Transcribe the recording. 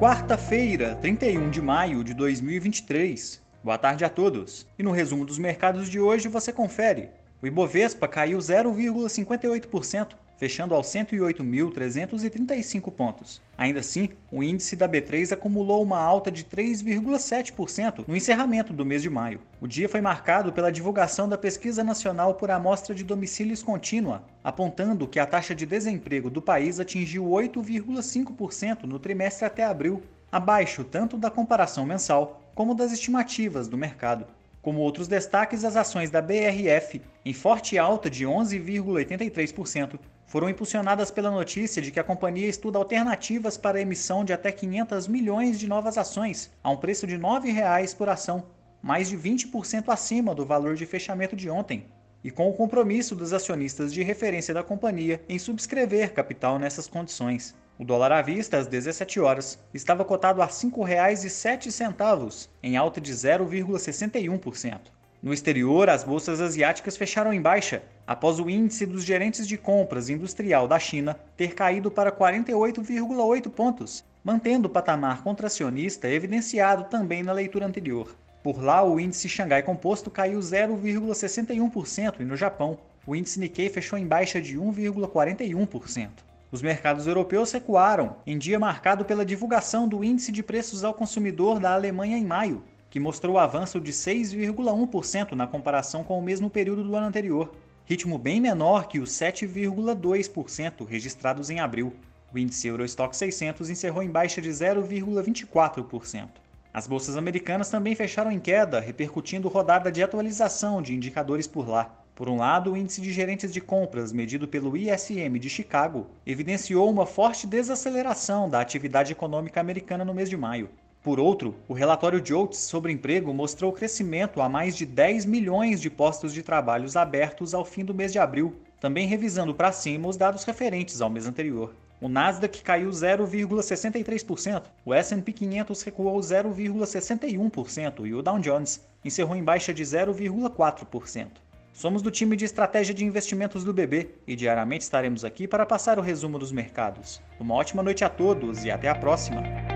quarta-feira, 31 de maio de 2023. Boa tarde a todos. E no resumo dos mercados de hoje você confere. O Ibovespa caiu 0,58%, fechando aos 108.335 pontos. Ainda assim, o índice da B3 acumulou uma alta de 3,7% no encerramento do mês de maio. O dia foi marcado pela divulgação da Pesquisa Nacional por Amostra de Domicílios Contínua, apontando que a taxa de desemprego do país atingiu 8,5% no trimestre até abril, abaixo tanto da comparação mensal como das estimativas do mercado. Como outros destaques, as ações da BRF, em forte alta de 11,83%, foram impulsionadas pela notícia de que a companhia estuda alternativas para a emissão de até 500 milhões de novas ações, a um preço de R$ 9,00 por ação, mais de 20% acima do valor de fechamento de ontem, e com o compromisso dos acionistas de referência da companhia em subscrever capital nessas condições. O dólar à vista, às 17 horas, estava cotado a R$ 5,07, em alta de 0,61%. No exterior, as bolsas asiáticas fecharam em baixa, após o índice dos gerentes de compras industrial da China ter caído para 48,8 pontos, mantendo o patamar contracionista evidenciado também na leitura anterior. Por lá, o índice Xangai Composto caiu 0,61% e no Japão, o índice Nikkei fechou em baixa de 1,41%. Os mercados europeus recuaram, em dia marcado pela divulgação do Índice de Preços ao Consumidor da Alemanha em maio, que mostrou avanço de 6,1% na comparação com o mesmo período do ano anterior, ritmo bem menor que os 7,2% registrados em abril. O índice Eurostock 600 encerrou em baixa de 0,24%. As bolsas americanas também fecharam em queda, repercutindo rodada de atualização de indicadores por lá. Por um lado, o índice de gerentes de compras, medido pelo ISM de Chicago, evidenciou uma forte desaceleração da atividade econômica americana no mês de maio. Por outro, o relatório de Oates sobre emprego mostrou crescimento a mais de 10 milhões de postos de trabalhos abertos ao fim do mês de abril, também revisando para cima os dados referentes ao mês anterior. O Nasdaq caiu 0,63%, o S&P 500 recuou 0,61% e o Dow Jones encerrou em baixa de 0,4%. Somos do time de estratégia de investimentos do BB e diariamente estaremos aqui para passar o resumo dos mercados. Uma ótima noite a todos e até a próxima!